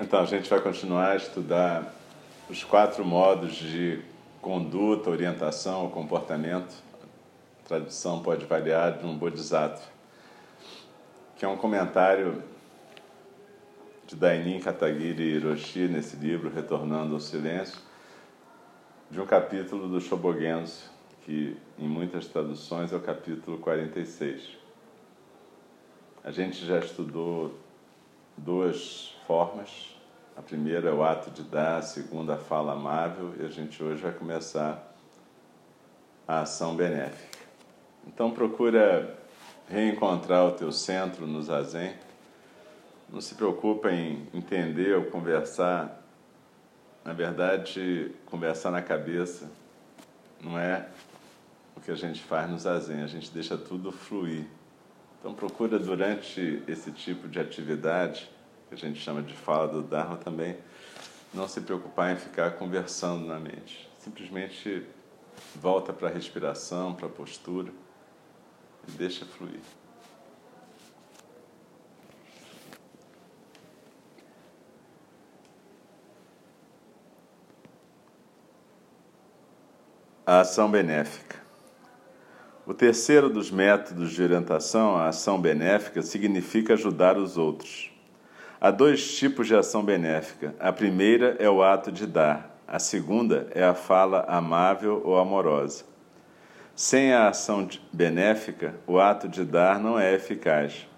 Então, a gente vai continuar a estudar os quatro modos de conduta, orientação comportamento. A tradução pode variar de um bodhisattva, que é um comentário de Dainin Katagiri Hiroshi nesse livro, Retornando ao Silêncio, de um capítulo do Shobogenzo, que em muitas traduções é o capítulo 46. A gente já estudou duas formas a primeira é o ato de dar, a segunda a fala amável e a gente hoje vai começar a ação benéfica. Então procura reencontrar o teu centro no zazen. Não se preocupa em entender ou conversar. Na verdade, conversar na cabeça não é o que a gente faz no zazen, a gente deixa tudo fluir. Então procura durante esse tipo de atividade que a gente chama de fala do Dharma também, não se preocupar em ficar conversando na mente. Simplesmente volta para a respiração, para a postura e deixa fluir. A ação benéfica. O terceiro dos métodos de orientação, a ação benéfica, significa ajudar os outros. Há dois tipos de ação benéfica. A primeira é o ato de dar, a segunda é a fala amável ou amorosa. Sem a ação benéfica, o ato de dar não é eficaz.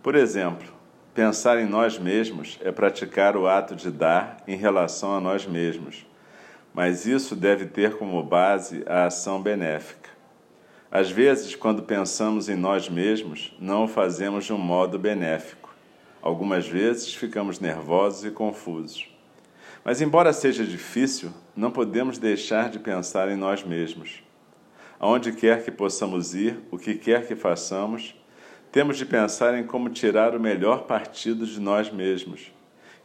Por exemplo, pensar em nós mesmos é praticar o ato de dar em relação a nós mesmos, mas isso deve ter como base a ação benéfica. Às vezes, quando pensamos em nós mesmos, não o fazemos de um modo benéfico. Algumas vezes ficamos nervosos e confusos. Mas, embora seja difícil, não podemos deixar de pensar em nós mesmos. Aonde quer que possamos ir, o que quer que façamos, temos de pensar em como tirar o melhor partido de nós mesmos,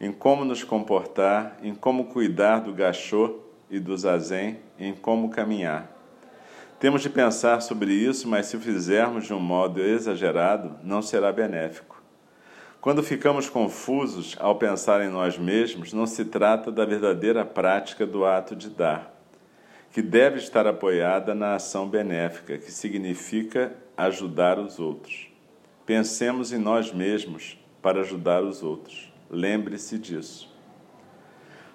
em como nos comportar, em como cuidar do gachô e do zazen, em como caminhar. Temos de pensar sobre isso, mas se o fizermos de um modo exagerado, não será benéfico. Quando ficamos confusos ao pensar em nós mesmos, não se trata da verdadeira prática do ato de dar, que deve estar apoiada na ação benéfica, que significa ajudar os outros. Pensemos em nós mesmos para ajudar os outros. Lembre-se disso.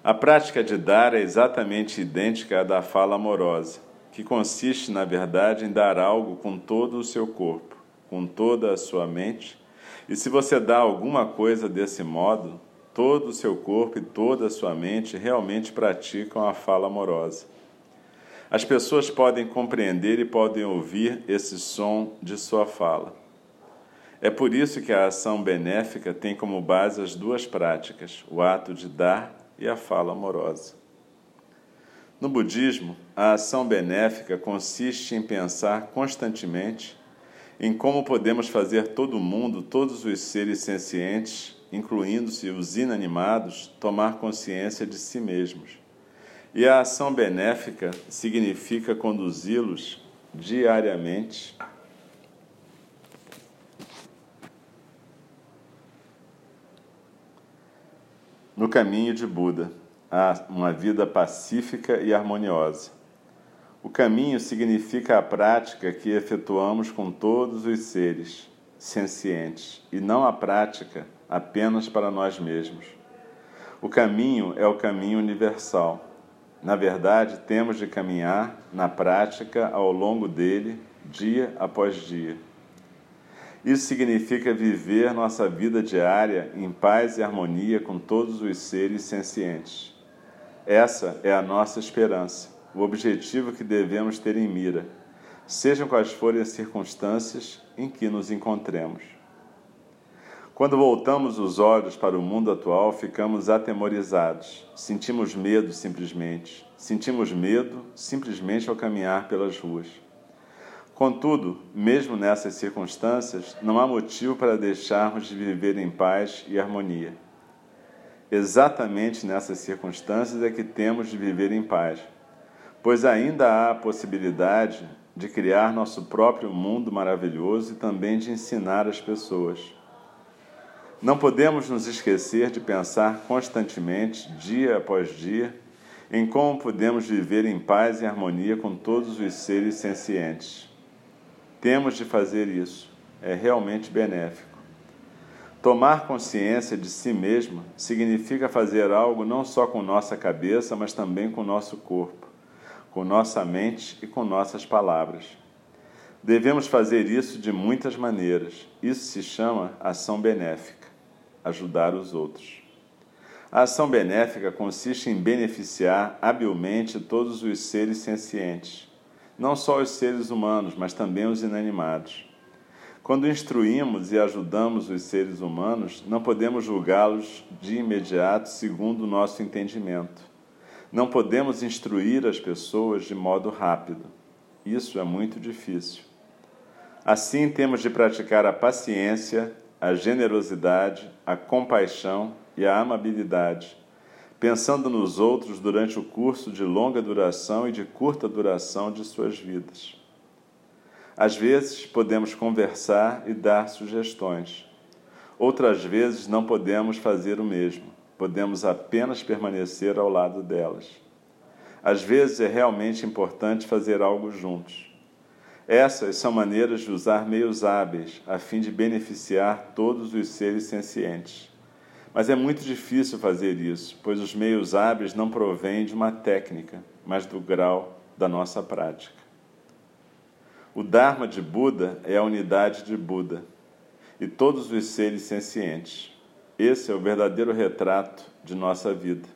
A prática de dar é exatamente idêntica à da fala amorosa, que consiste, na verdade, em dar algo com todo o seu corpo, com toda a sua mente e se você dá alguma coisa desse modo, todo o seu corpo e toda a sua mente realmente praticam a fala amorosa. As pessoas podem compreender e podem ouvir esse som de sua fala. É por isso que a ação benéfica tem como base as duas práticas, o ato de dar e a fala amorosa. No budismo, a ação benéfica consiste em pensar constantemente em como podemos fazer todo mundo, todos os seres sencientes, incluindo-se os inanimados, tomar consciência de si mesmos. E a ação benéfica significa conduzi-los diariamente no caminho de Buda, a uma vida pacífica e harmoniosa. O caminho significa a prática que efetuamos com todos os seres sencientes e não a prática apenas para nós mesmos. O caminho é o caminho universal. Na verdade, temos de caminhar na prática ao longo dele, dia após dia. Isso significa viver nossa vida diária em paz e harmonia com todos os seres sencientes. Essa é a nossa esperança, o objetivo que devemos ter em mira, sejam quais forem as circunstâncias em que nos encontremos. Quando voltamos os olhos para o mundo atual, ficamos atemorizados, sentimos medo simplesmente, sentimos medo simplesmente ao caminhar pelas ruas. Contudo, mesmo nessas circunstâncias, não há motivo para deixarmos de viver em paz e harmonia. Exatamente nessas circunstâncias é que temos de viver em paz, pois ainda há a possibilidade de criar nosso próprio mundo maravilhoso e também de ensinar as pessoas. Não podemos nos esquecer de pensar constantemente, dia após dia, em como podemos viver em paz e harmonia com todos os seres sencientes. Temos de fazer isso, é realmente benéfico. Tomar consciência de si mesmo significa fazer algo não só com nossa cabeça, mas também com nosso corpo, com nossa mente e com nossas palavras. Devemos fazer isso de muitas maneiras. Isso se chama ação benéfica ajudar os outros. A ação benéfica consiste em beneficiar habilmente todos os seres sencientes não só os seres humanos, mas também os inanimados. Quando instruímos e ajudamos os seres humanos, não podemos julgá-los de imediato segundo o nosso entendimento. Não podemos instruir as pessoas de modo rápido. Isso é muito difícil. Assim, temos de praticar a paciência, a generosidade, a compaixão e a amabilidade pensando nos outros durante o curso de longa duração e de curta duração de suas vidas. Às vezes podemos conversar e dar sugestões. Outras vezes não podemos fazer o mesmo, podemos apenas permanecer ao lado delas. Às vezes é realmente importante fazer algo juntos. Essas são maneiras de usar meios hábeis a fim de beneficiar todos os seres sencientes. Mas é muito difícil fazer isso, pois os meios hábeis não provêm de uma técnica, mas do grau da nossa prática. O Dharma de Buda é a unidade de Buda e todos os seres sencientes. Esse é o verdadeiro retrato de nossa vida.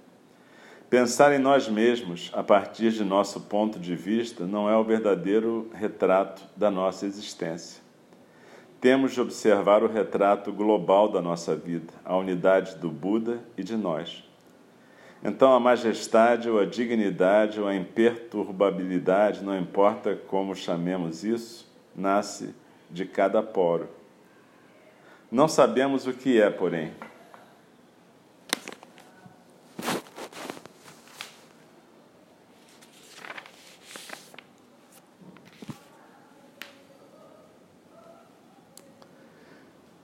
Pensar em nós mesmos a partir de nosso ponto de vista não é o verdadeiro retrato da nossa existência temos de observar o retrato global da nossa vida, a unidade do Buda e de nós. Então, a majestade ou a dignidade ou a imperturbabilidade, não importa como chamemos isso, nasce de cada poro. Não sabemos o que é, porém.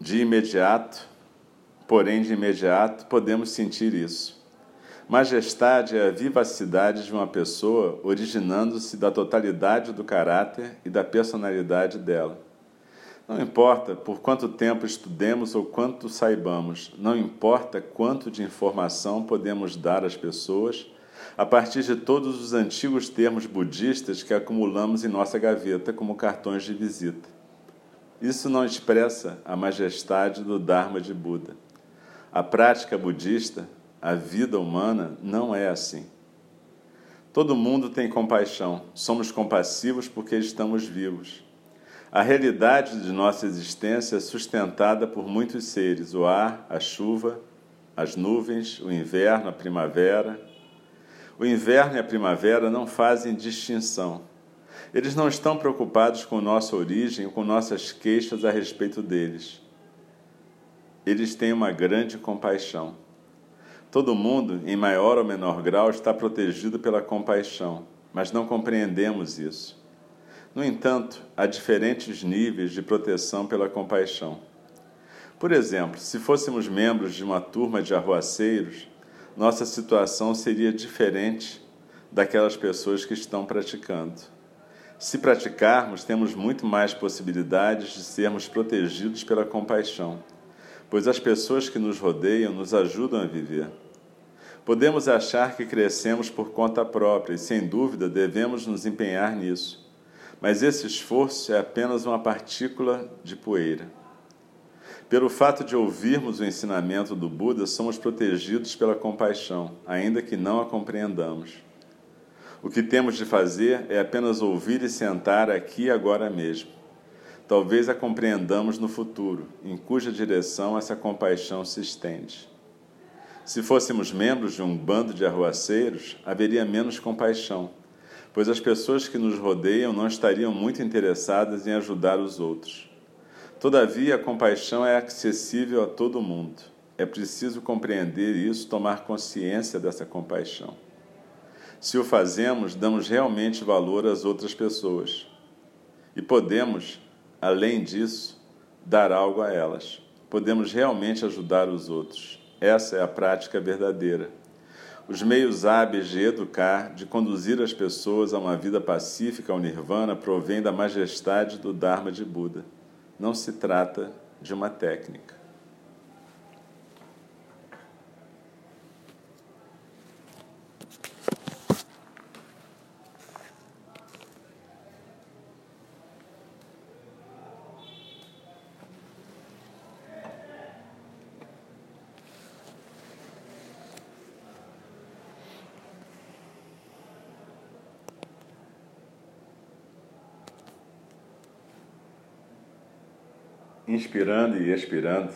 De imediato, porém de imediato, podemos sentir isso. Majestade é a vivacidade de uma pessoa originando-se da totalidade do caráter e da personalidade dela. Não importa por quanto tempo estudemos ou quanto saibamos, não importa quanto de informação podemos dar às pessoas a partir de todos os antigos termos budistas que acumulamos em nossa gaveta como cartões de visita. Isso não expressa a majestade do Dharma de Buda. A prática budista, a vida humana, não é assim. Todo mundo tem compaixão, somos compassivos porque estamos vivos. A realidade de nossa existência é sustentada por muitos seres: o ar, a chuva, as nuvens, o inverno, a primavera. O inverno e a primavera não fazem distinção. Eles não estão preocupados com nossa origem com nossas queixas a respeito deles. Eles têm uma grande compaixão. Todo mundo, em maior ou menor grau, está protegido pela compaixão, mas não compreendemos isso. No entanto, há diferentes níveis de proteção pela compaixão. Por exemplo, se fôssemos membros de uma turma de arruaceiros, nossa situação seria diferente daquelas pessoas que estão praticando. Se praticarmos, temos muito mais possibilidades de sermos protegidos pela compaixão, pois as pessoas que nos rodeiam nos ajudam a viver. Podemos achar que crescemos por conta própria e, sem dúvida, devemos nos empenhar nisso mas esse esforço é apenas uma partícula de poeira. Pelo fato de ouvirmos o ensinamento do Buda, somos protegidos pela compaixão, ainda que não a compreendamos. O que temos de fazer é apenas ouvir e sentar aqui agora mesmo. Talvez a compreendamos no futuro, em cuja direção essa compaixão se estende. Se fôssemos membros de um bando de arruaceiros, haveria menos compaixão pois as pessoas que nos rodeiam não estariam muito interessadas em ajudar os outros. Todavia, a compaixão é acessível a todo mundo. É preciso compreender isso, tomar consciência dessa compaixão. Se o fazemos, damos realmente valor às outras pessoas. E podemos, além disso, dar algo a elas. Podemos realmente ajudar os outros. Essa é a prática verdadeira os meios hábeis de educar, de conduzir as pessoas a uma vida pacífica ao nirvana, provém da majestade do Dharma de Buda. Não se trata de uma técnica. Inspirando e expirando.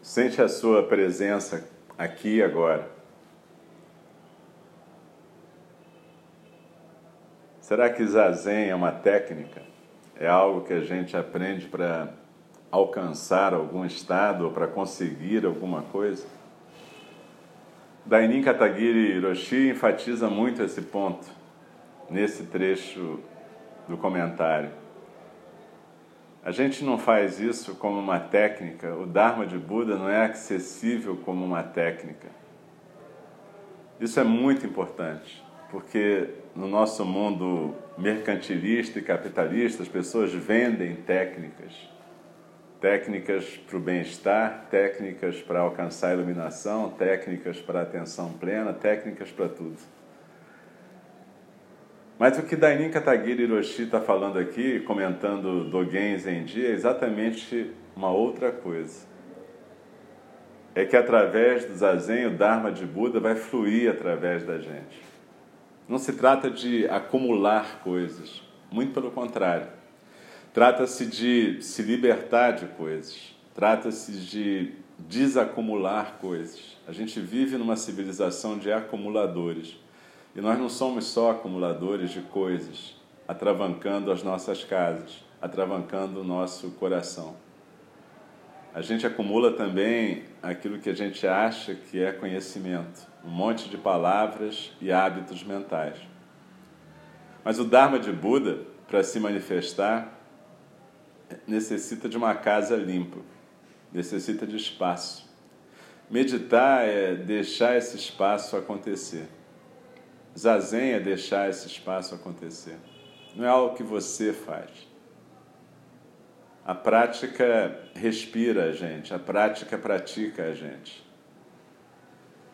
Sente a sua presença aqui e agora. Será que zazen é uma técnica? É algo que a gente aprende para alcançar algum estado ou para conseguir alguma coisa? Dainin Katagiri Hiroshi enfatiza muito esse ponto nesse trecho do comentário. A gente não faz isso como uma técnica, o Dharma de Buda não é acessível como uma técnica. Isso é muito importante, porque no nosso mundo mercantilista e capitalista, as pessoas vendem técnicas. Técnicas para o bem-estar, técnicas para alcançar a iluminação, técnicas para a atenção plena, técnicas para tudo. Mas o que Dainin Katagiri Hiroshi está falando aqui, comentando Dogen Zenji, é exatamente uma outra coisa. É que através do Zazen, o Dharma de Buda vai fluir através da gente. Não se trata de acumular coisas, muito pelo contrário. Trata-se de se libertar de coisas, trata-se de desacumular coisas. A gente vive numa civilização de acumuladores. E nós não somos só acumuladores de coisas, atravancando as nossas casas, atravancando o nosso coração. A gente acumula também aquilo que a gente acha que é conhecimento, um monte de palavras e hábitos mentais. Mas o Dharma de Buda, para se manifestar, necessita de uma casa limpa, necessita de espaço. Meditar é deixar esse espaço acontecer. Zazen é deixar esse espaço acontecer. Não é algo que você faz. A prática respira a gente, a prática pratica a gente.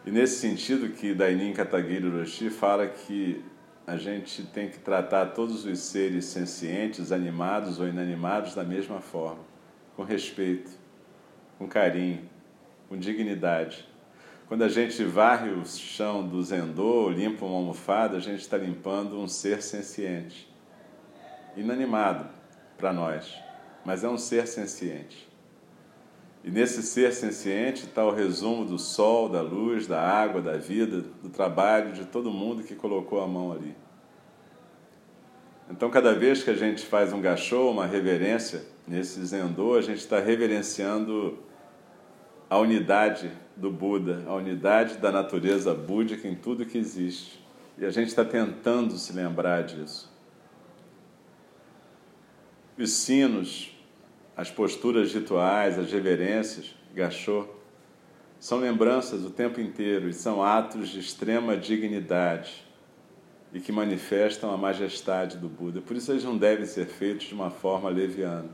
E nesse sentido que Dainin Katagiri Roshi fala que a gente tem que tratar todos os seres sencientes, animados ou inanimados da mesma forma, com respeito, com carinho, com dignidade. Quando a gente varre o chão do zendô, limpa uma almofada, a gente está limpando um ser senciente. inanimado para nós, mas é um ser senciente. E nesse ser senciente está o resumo do sol, da luz, da água, da vida, do trabalho de todo mundo que colocou a mão ali. Então, cada vez que a gente faz um gachô, uma reverência nesse zendô, a gente está reverenciando a unidade do Buda, a unidade da natureza búdica em tudo que existe. E a gente está tentando se lembrar disso. Os sinos, as posturas rituais, as reverências, gachô, são lembranças o tempo inteiro e são atos de extrema dignidade e que manifestam a majestade do Buda. Por isso eles não devem ser feitos de uma forma leviana.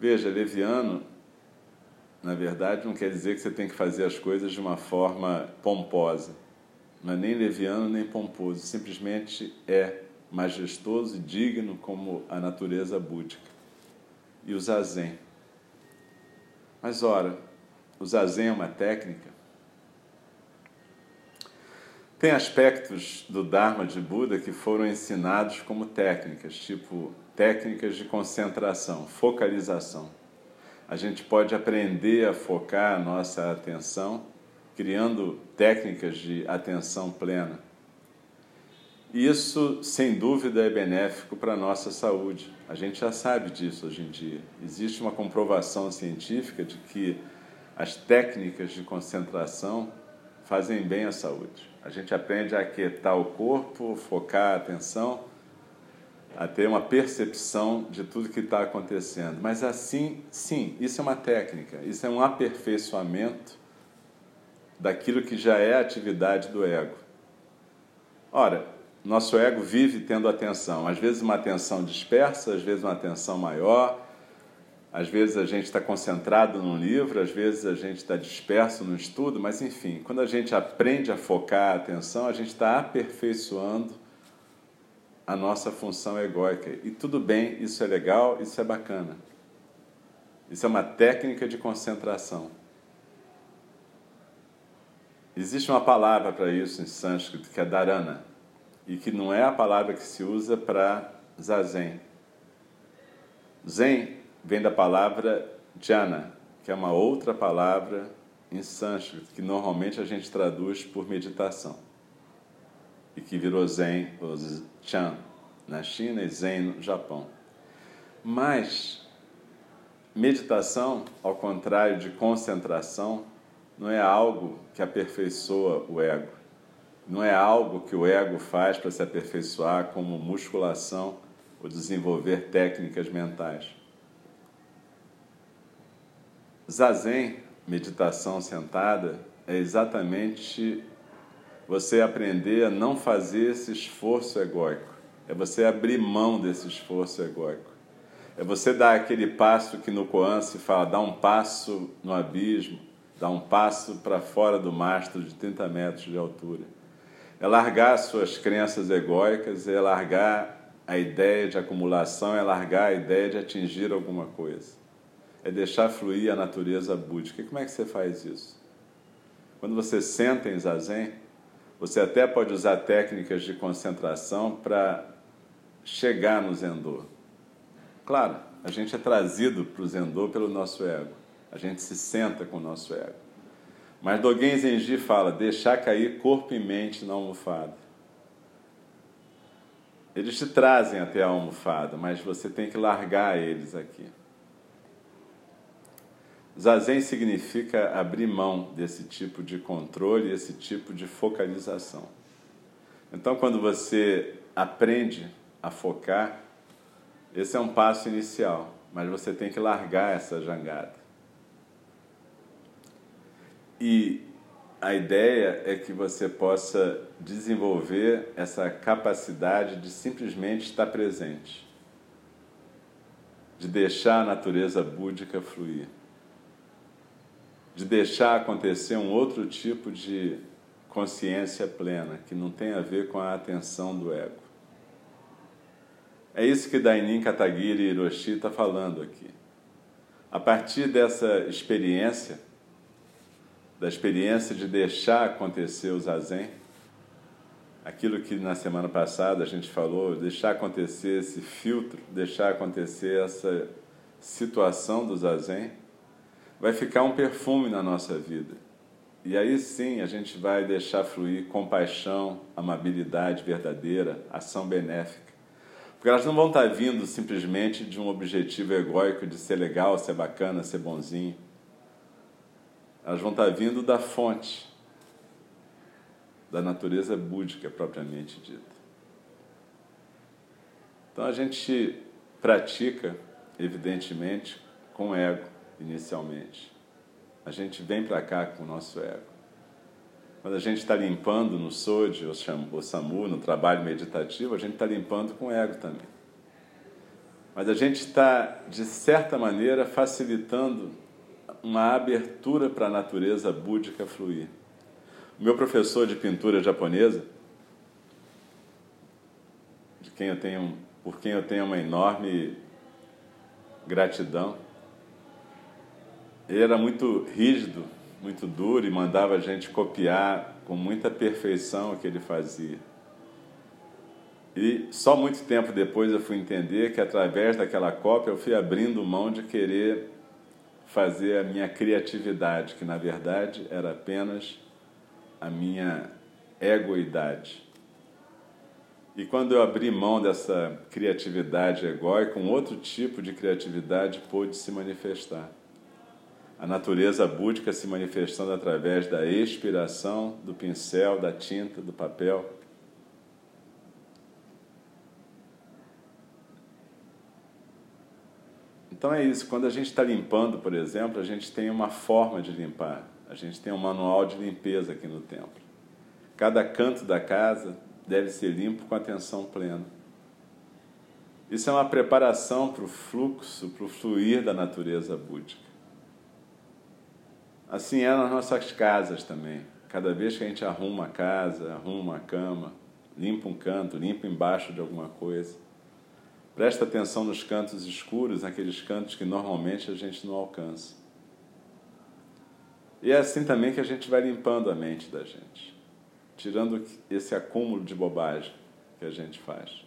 Veja, leviano, na verdade, não quer dizer que você tem que fazer as coisas de uma forma pomposa. É nem leviano nem pomposo, simplesmente é majestoso e digno como a natureza búdica. E o zazen. Mas ora, o zazen é uma técnica tem aspectos do Dharma de Buda que foram ensinados como técnicas, tipo técnicas de concentração, focalização. A gente pode aprender a focar a nossa atenção criando técnicas de atenção plena. Isso, sem dúvida, é benéfico para a nossa saúde. A gente já sabe disso hoje em dia. Existe uma comprovação científica de que as técnicas de concentração fazem bem à saúde. A gente aprende a aquietar o corpo, focar a atenção, a ter uma percepção de tudo que está acontecendo. Mas assim, sim, isso é uma técnica, isso é um aperfeiçoamento daquilo que já é a atividade do ego. Ora, nosso ego vive tendo atenção, às vezes uma atenção dispersa, às vezes uma atenção maior, às vezes a gente está concentrado num livro, às vezes a gente está disperso no estudo, mas enfim, quando a gente aprende a focar a atenção, a gente está aperfeiçoando a nossa função egóica. E tudo bem, isso é legal, isso é bacana. Isso é uma técnica de concentração. Existe uma palavra para isso em sânscrito que é dharana, e que não é a palavra que se usa para zazen. Zen vem da palavra jhana, que é uma outra palavra em sânscrito, que normalmente a gente traduz por meditação. E que virou Zen, Chan, na China e Zen no Japão. Mas meditação, ao contrário de concentração, não é algo que aperfeiçoa o ego. Não é algo que o ego faz para se aperfeiçoar como musculação ou desenvolver técnicas mentais. Zazen, meditação sentada, é exatamente você aprender a não fazer esse esforço egóico. É você abrir mão desse esforço egóico. É você dar aquele passo que no Koan se fala, dar um passo no abismo, dar um passo para fora do mastro de 30 metros de altura. É largar suas crenças egóicas, é largar a ideia de acumulação, é largar a ideia de atingir alguma coisa é deixar fluir a natureza búdica. E como é que você faz isso? Quando você senta em zazen, você até pode usar técnicas de concentração para chegar no zendô. Claro, a gente é trazido para o zendô pelo nosso ego. A gente se senta com o nosso ego. Mas Dogen Zenji fala, deixar cair corpo e mente na almofada. Eles te trazem até a almofada, mas você tem que largar eles aqui. Zazen significa abrir mão desse tipo de controle, esse tipo de focalização. Então, quando você aprende a focar, esse é um passo inicial, mas você tem que largar essa jangada. E a ideia é que você possa desenvolver essa capacidade de simplesmente estar presente, de deixar a natureza búdica fluir de deixar acontecer um outro tipo de consciência plena, que não tem a ver com a atenção do ego. É isso que Dainin Katagiri Hiroshi está falando aqui. A partir dessa experiência, da experiência de deixar acontecer o zazen, aquilo que na semana passada a gente falou, deixar acontecer esse filtro, deixar acontecer essa situação do zazen, vai ficar um perfume na nossa vida. E aí sim a gente vai deixar fluir compaixão, amabilidade verdadeira, ação benéfica. Porque elas não vão estar vindo simplesmente de um objetivo egóico de ser legal, ser bacana, ser bonzinho. Elas vão estar vindo da fonte, da natureza búdica propriamente dita. Então a gente pratica, evidentemente, com ego inicialmente. A gente vem para cá com o nosso ego. Quando a gente está limpando no Soji ou SAMU, no trabalho meditativo, a gente está limpando com o ego também. Mas a gente está, de certa maneira, facilitando uma abertura para a natureza búdica fluir. O meu professor de pintura japonesa, de quem eu tenho, por quem eu tenho uma enorme gratidão, ele era muito rígido, muito duro e mandava a gente copiar com muita perfeição o que ele fazia. E só muito tempo depois eu fui entender que através daquela cópia eu fui abrindo mão de querer fazer a minha criatividade, que na verdade era apenas a minha egoidade. E quando eu abri mão dessa criatividade egóica, um outro tipo de criatividade pôde se manifestar. A natureza búdica se manifestando através da expiração, do pincel, da tinta, do papel. Então é isso, quando a gente está limpando, por exemplo, a gente tem uma forma de limpar. A gente tem um manual de limpeza aqui no templo. Cada canto da casa deve ser limpo com atenção plena. Isso é uma preparação para o fluxo, para o fluir da natureza búdica. Assim é nas nossas casas também. Cada vez que a gente arruma a casa, arruma a cama, limpa um canto, limpa embaixo de alguma coisa, presta atenção nos cantos escuros, naqueles cantos que normalmente a gente não alcança. E é assim também que a gente vai limpando a mente da gente, tirando esse acúmulo de bobagem que a gente faz.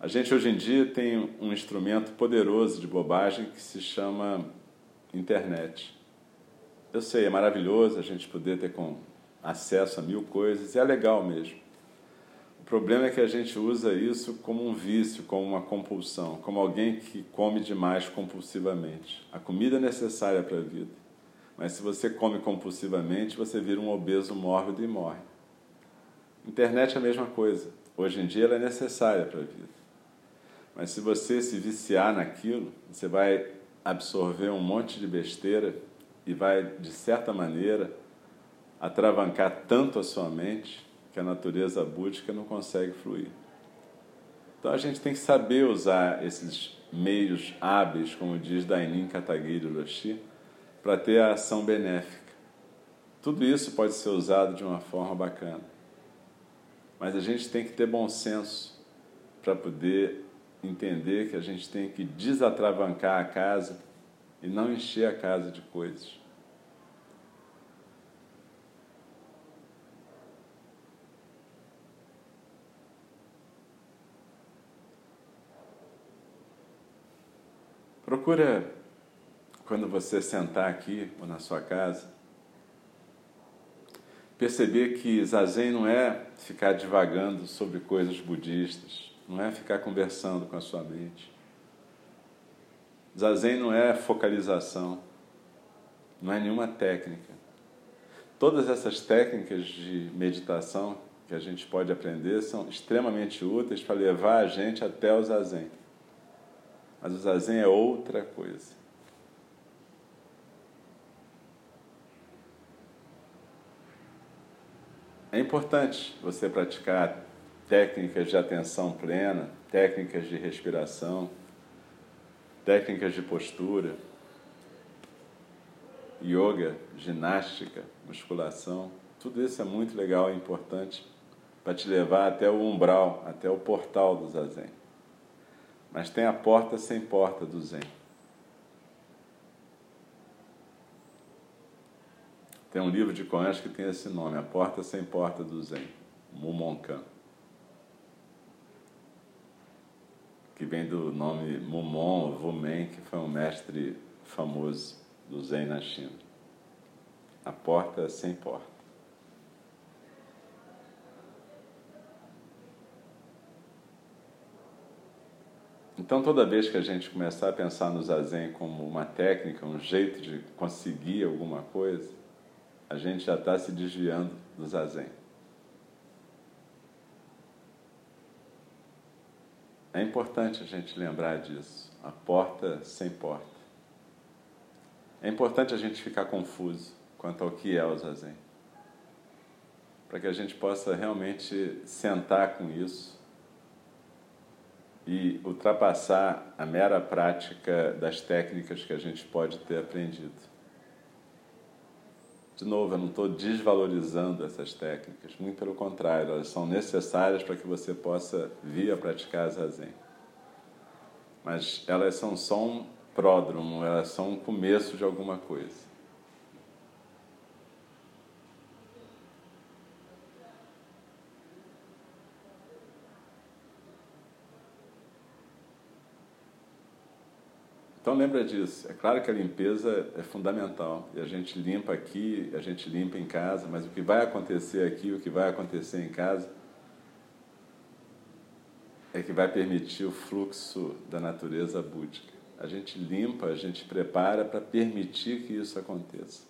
A gente hoje em dia tem um instrumento poderoso de bobagem que se chama internet. Eu sei, é maravilhoso a gente poder ter com acesso a mil coisas, e é legal mesmo. O problema é que a gente usa isso como um vício, como uma compulsão, como alguém que come demais compulsivamente. A comida é necessária para a vida. Mas se você come compulsivamente, você vira um obeso mórbido e morre. Internet é a mesma coisa. Hoje em dia ela é necessária para a vida. Mas se você se viciar naquilo, você vai absorver um monte de besteira e vai, de certa maneira, atravancar tanto a sua mente que a natureza búdica não consegue fluir. Então a gente tem que saber usar esses meios hábeis, como diz Dainin Katagiri Roshi, para ter a ação benéfica. Tudo isso pode ser usado de uma forma bacana. Mas a gente tem que ter bom senso para poder entender que a gente tem que desatravancar a casa e não encher a casa de coisas. Procura quando você sentar aqui ou na sua casa, perceber que zazen não é ficar divagando sobre coisas budistas, não é ficar conversando com a sua mente. Zazen não é focalização, não é nenhuma técnica. Todas essas técnicas de meditação que a gente pode aprender são extremamente úteis para levar a gente até o zazen. Mas o zazen é outra coisa. É importante você praticar técnicas de atenção plena, técnicas de respiração, técnicas de postura, yoga, ginástica, musculação. Tudo isso é muito legal e importante para te levar até o umbral, até o portal do zazen. Mas tem a porta sem porta do zen. Tem um livro de Koensch que tem esse nome, A Porta Sem Porta do Zen. Mumonkan, que vem do nome Mumon Vumen, que foi um mestre famoso do Zen na China. A porta sem porta. Então, toda vez que a gente começar a pensar no zazen como uma técnica, um jeito de conseguir alguma coisa, a gente já está se desviando do zazen. É importante a gente lembrar disso. A porta sem porta. É importante a gente ficar confuso quanto ao que é o zazen. Para que a gente possa realmente sentar com isso e ultrapassar a mera prática das técnicas que a gente pode ter aprendido. De novo, eu não estou desvalorizando essas técnicas, muito pelo contrário, elas são necessárias para que você possa vir a praticar zazen. Mas elas são só um pródromo, elas são um começo de alguma coisa. Então lembra disso. É claro que a limpeza é fundamental. E a gente limpa aqui, a gente limpa em casa, mas o que vai acontecer aqui, o que vai acontecer em casa, é que vai permitir o fluxo da natureza búdica. A gente limpa, a gente prepara para permitir que isso aconteça.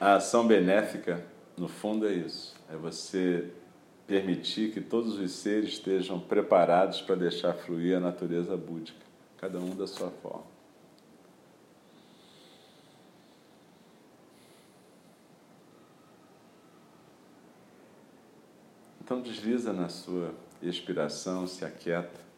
A ação benéfica, no fundo, é isso. É você permitir que todos os seres estejam preparados para deixar fluir a natureza búdica, cada um da sua forma. Então desliza na sua expiração, se aquieta.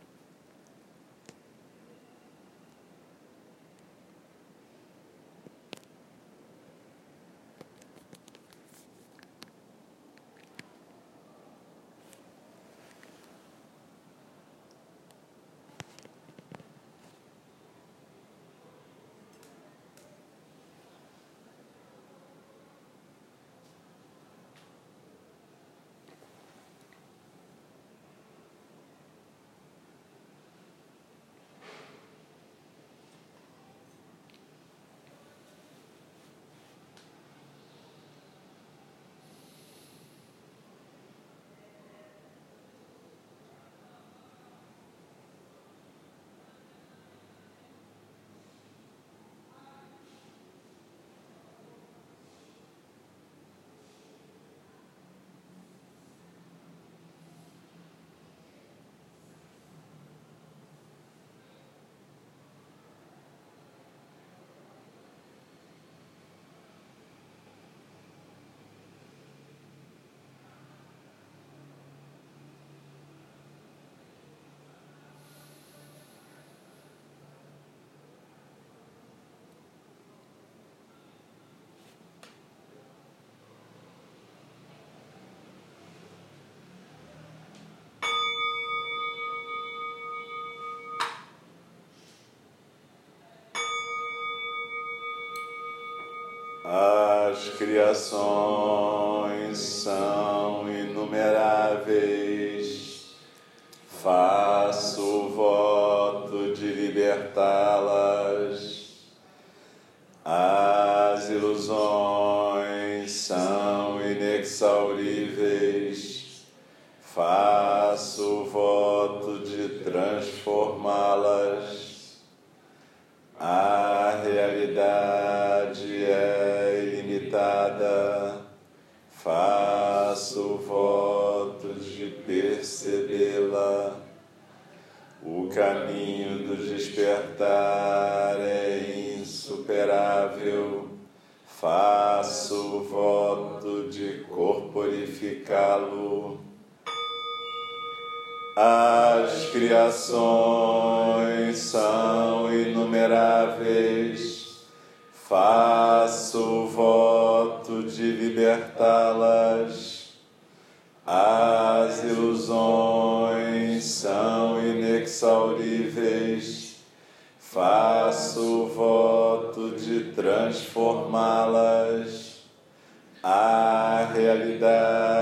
As criações são inumeráveis, faço o voto de libertá-las. As criações são inumeráveis, faço o voto de libertá-las. As ilusões são inexauríveis, faço voto de transformá-las. A realidade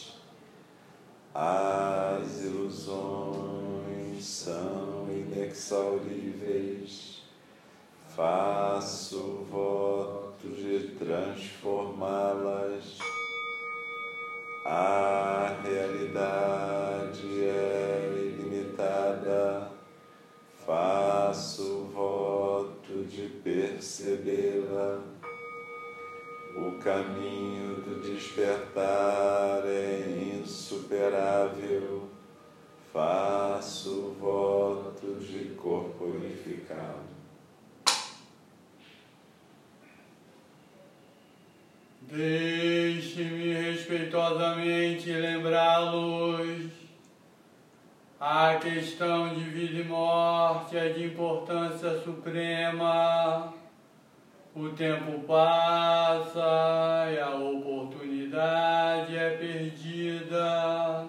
As ilusões são inexauríveis. Faço voto de transformá-las. A realidade é ilimitada. Faço voto de percebê-la. O caminho do despertar é insuperável. Faço voto de corporificá-lo. Deixe-me respeitosamente lembrá-los. A questão de vida e morte é de importância suprema. O tempo passa e a oportunidade é perdida.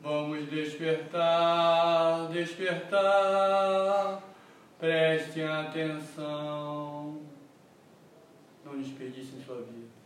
Vamos despertar, despertar, prestem atenção. Não desperdicem sua vida.